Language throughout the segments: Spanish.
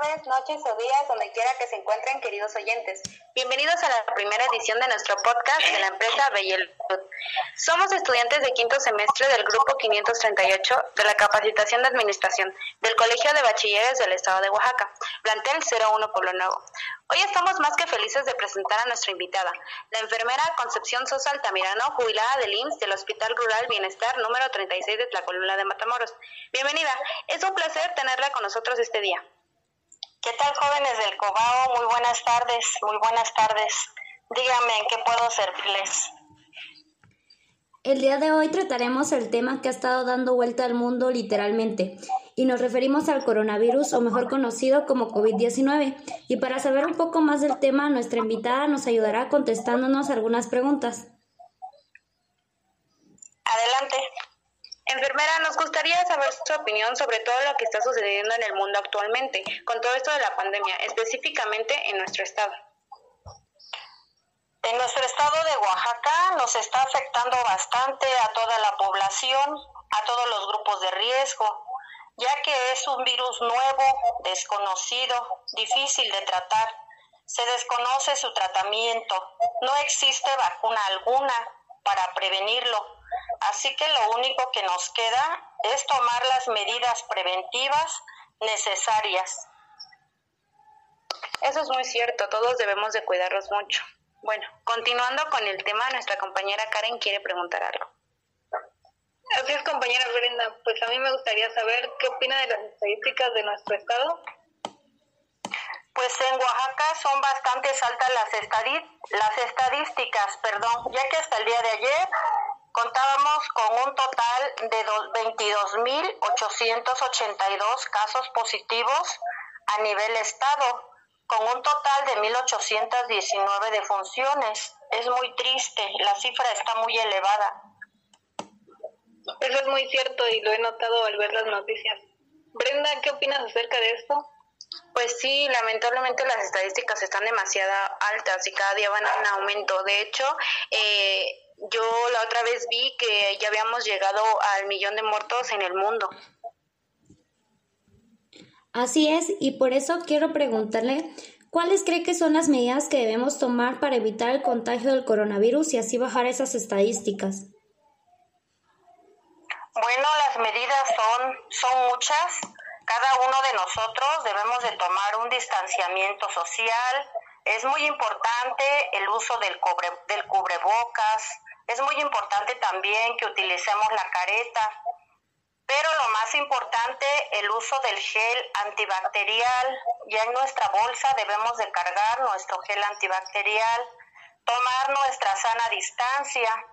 tardes, noches o días, donde quiera que se encuentren, queridos oyentes. Bienvenidos a la primera edición de nuestro podcast de la empresa Bellel. Somos estudiantes de quinto semestre del grupo 538 de la capacitación de administración del Colegio de Bachilleres del Estado de Oaxaca, plantel 01 Pueblo Nuevo. Hoy estamos más que felices de presentar a nuestra invitada, la enfermera Concepción Sosa Altamirano, jubilada del IMSS del Hospital Rural Bienestar número 36 de Tlacolula de Matamoros. Bienvenida, es un placer tenerla con nosotros este día. ¿Qué tal jóvenes del Cobao? Muy buenas tardes, muy buenas tardes. Díganme en qué puedo servirles. El día de hoy trataremos el tema que ha estado dando vuelta al mundo literalmente y nos referimos al coronavirus o mejor conocido como COVID-19. Y para saber un poco más del tema, nuestra invitada nos ayudará contestándonos algunas preguntas. Enfermera, nos gustaría saber su opinión sobre todo lo que está sucediendo en el mundo actualmente, con todo esto de la pandemia, específicamente en nuestro estado. En nuestro estado de Oaxaca nos está afectando bastante a toda la población, a todos los grupos de riesgo, ya que es un virus nuevo, desconocido, difícil de tratar. Se desconoce su tratamiento, no existe vacuna alguna para prevenirlo Así que lo único que nos queda es tomar las medidas preventivas necesarias. Eso es muy cierto, todos debemos de cuidarnos mucho. Bueno, continuando con el tema, nuestra compañera Karen quiere preguntar algo. Así es, compañera Brenda. Pues a mí me gustaría saber qué opina de las estadísticas de nuestro estado. Pues en Oaxaca son bastante altas las, las estadísticas, perdón, ya que hasta el día de ayer Contábamos con un total de 22.882 casos positivos a nivel estado, con un total de 1.819 defunciones. Es muy triste, la cifra está muy elevada. Eso es muy cierto y lo he notado al ver las noticias. Brenda, ¿qué opinas acerca de esto? Pues sí, lamentablemente las estadísticas están demasiado altas y cada día van en aumento. De hecho, eh, yo la otra vez vi que ya habíamos llegado al millón de muertos en el mundo. Así es, y por eso quiero preguntarle, ¿cuáles cree que son las medidas que debemos tomar para evitar el contagio del coronavirus y así bajar esas estadísticas? Bueno, las medidas son, son muchas. Cada uno de nosotros debemos de tomar un distanciamiento social. Es muy importante el uso del, del cubrebocas, es muy importante también que utilicemos la careta, pero lo más importante, el uso del gel antibacterial. Ya en nuestra bolsa debemos de cargar nuestro gel antibacterial, tomar nuestra sana distancia.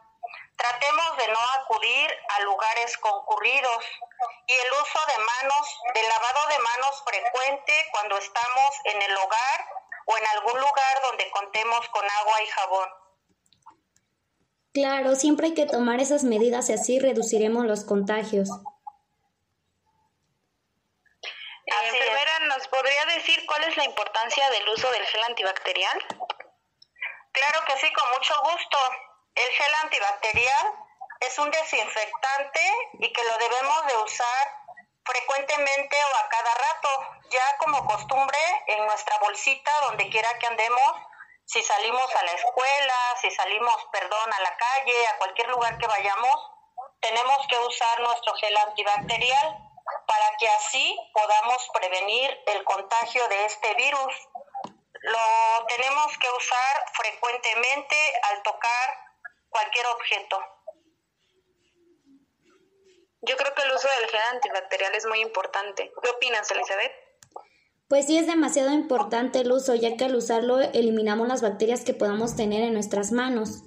Tratemos de no acudir a lugares concurridos y el uso de manos, de lavado de manos frecuente cuando estamos en el hogar o en algún lugar donde contemos con agua y jabón. Claro, siempre hay que tomar esas medidas y así reduciremos los contagios. Eh, enfermera, ¿nos podría decir cuál es la importancia del uso del gel antibacterial? Claro que sí, con mucho gusto. El gel antibacterial es un desinfectante y que lo debemos de usar frecuentemente o a cada rato, ya como costumbre en nuestra bolsita, donde quiera que andemos, si salimos a la escuela, si salimos, perdón, a la calle, a cualquier lugar que vayamos, tenemos que usar nuestro gel antibacterial para que así podamos prevenir el contagio de este virus. Lo tenemos que usar frecuentemente al tocar cualquier objeto. Yo creo que el uso del gel antibacterial es muy importante. ¿Qué opinas, Elizabeth? Pues sí es demasiado importante el uso, ya que al usarlo eliminamos las bacterias que podamos tener en nuestras manos.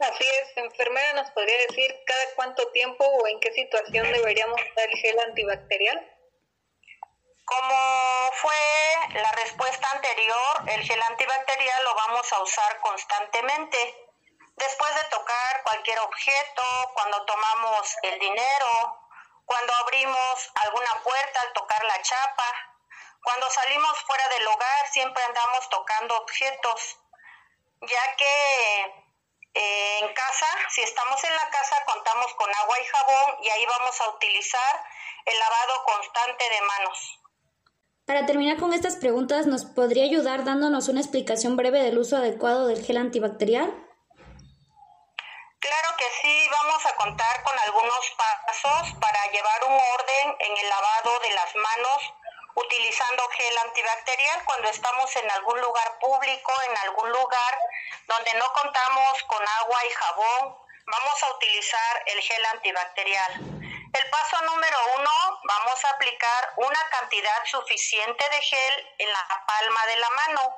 Así es, enfermera, ¿nos podría decir cada cuánto tiempo o en qué situación deberíamos usar el gel antibacterial? Como fue la respuesta anterior, el gel antibacterial lo vamos a usar constantemente. Después de tocar cualquier objeto, cuando tomamos el dinero, cuando abrimos alguna puerta al tocar la chapa, cuando salimos fuera del hogar siempre andamos tocando objetos, ya que eh, en casa, si estamos en la casa, contamos con agua y jabón y ahí vamos a utilizar el lavado constante de manos. Para terminar con estas preguntas, ¿nos podría ayudar dándonos una explicación breve del uso adecuado del gel antibacterial? Que sí, vamos a contar con algunos pasos para llevar un orden en el lavado de las manos utilizando gel antibacterial cuando estamos en algún lugar público, en algún lugar donde no contamos con agua y jabón, vamos a utilizar el gel antibacterial. El paso número uno, vamos a aplicar una cantidad suficiente de gel en la palma de la mano.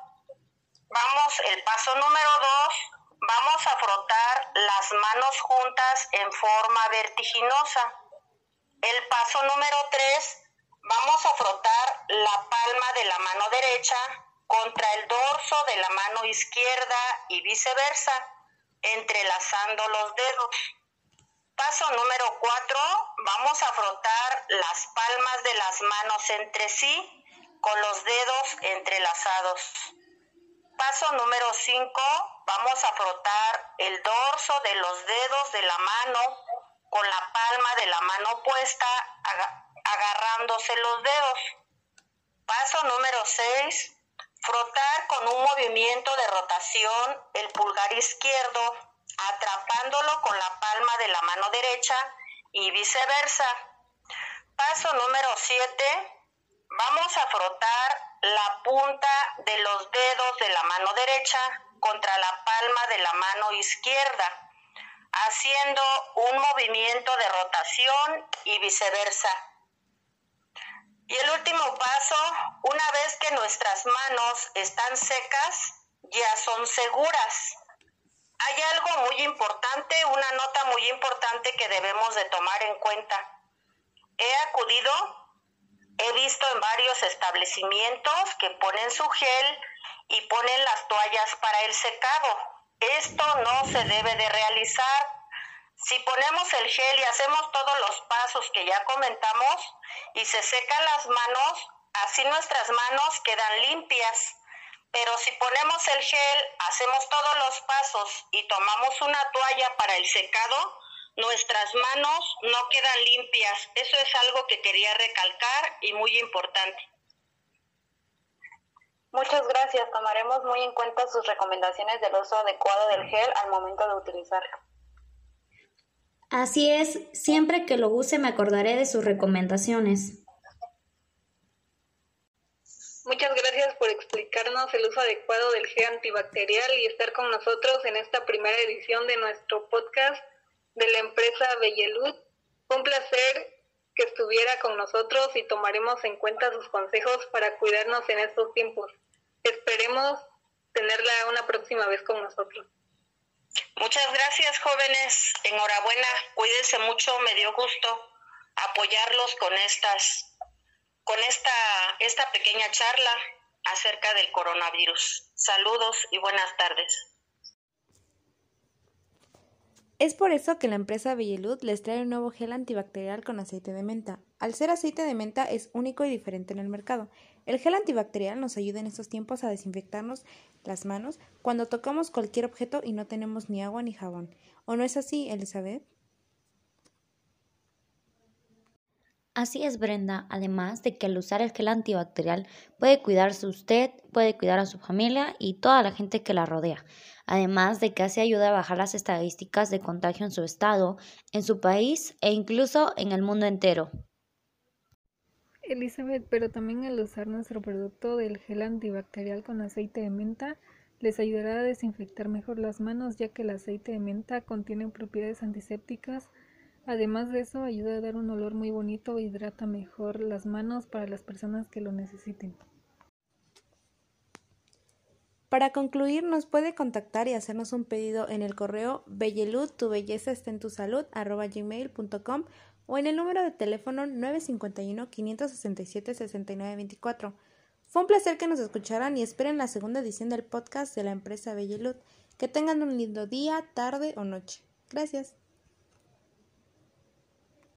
Vamos, el paso número dos, vamos a frotar las manos juntas en forma vertiginosa. El paso número tres, Vamos a frotar la palma de la mano derecha contra el dorso de la mano izquierda y viceversa, entrelazando los dedos. Paso número 4. Vamos a frotar las palmas de las manos entre sí con los dedos entrelazados. Paso número 5. Vamos a frotar el dorso de los dedos de la mano con la palma de la mano puesta agarrándose los dedos. Paso número 6. Frotar con un movimiento de rotación el pulgar izquierdo, atrapándolo con la palma de la mano derecha y viceversa. Paso número 7. Vamos a frotar la punta de los dedos de la mano derecha contra la palma de la mano izquierda, haciendo un movimiento de rotación y viceversa. Y el último paso, una vez que nuestras manos están secas, ya son seguras. Hay algo muy importante, una nota muy importante que debemos de tomar en cuenta. He acudido, he visto en varios establecimientos que ponen su gel y ponen las toallas para el secado. Esto no se debe de realizar si ponemos el gel y hacemos todos los pasos que ya comentamos y se secan las manos, así nuestras manos quedan limpias. Pero si ponemos el gel, hacemos todos los pasos y tomamos una toalla para el secado, nuestras manos no quedan limpias. Eso es algo que quería recalcar y muy importante. Muchas gracias. Tomaremos muy en cuenta sus recomendaciones del uso adecuado del gel al momento de utilizarlo. Así es, siempre que lo use me acordaré de sus recomendaciones. Muchas gracias por explicarnos el uso adecuado del gel antibacterial y estar con nosotros en esta primera edición de nuestro podcast de la empresa Bellelud. Fue un placer que estuviera con nosotros y tomaremos en cuenta sus consejos para cuidarnos en estos tiempos. Esperemos tenerla una próxima vez con nosotros. Muchas gracias, jóvenes. Enhorabuena. Cuídense mucho. Me dio gusto apoyarlos con estas, con esta, esta pequeña charla acerca del coronavirus. Saludos y buenas tardes. Es por eso que la empresa Bellelud les trae un nuevo gel antibacterial con aceite de menta. Al ser aceite de menta es único y diferente en el mercado. El gel antibacterial nos ayuda en estos tiempos a desinfectarnos las manos cuando tocamos cualquier objeto y no tenemos ni agua ni jabón. ¿O no es así, Elizabeth? Así es, Brenda. Además de que al usar el gel antibacterial puede cuidarse usted, puede cuidar a su familia y toda la gente que la rodea. Además de que así ayuda a bajar las estadísticas de contagio en su estado, en su país e incluso en el mundo entero. Elizabeth, pero también al usar nuestro producto del gel antibacterial con aceite de menta, les ayudará a desinfectar mejor las manos ya que el aceite de menta contiene propiedades antisépticas Además de eso, ayuda a dar un olor muy bonito e hidrata mejor las manos para las personas que lo necesiten. Para concluir, nos puede contactar y hacernos un pedido en el correo bellelud tu belleza está en tu salud gmail.com o en el número de teléfono 951 567 6924. Fue un placer que nos escucharan y esperen la segunda edición del podcast de la empresa Bellelud. Que tengan un lindo día, tarde o noche. Gracias.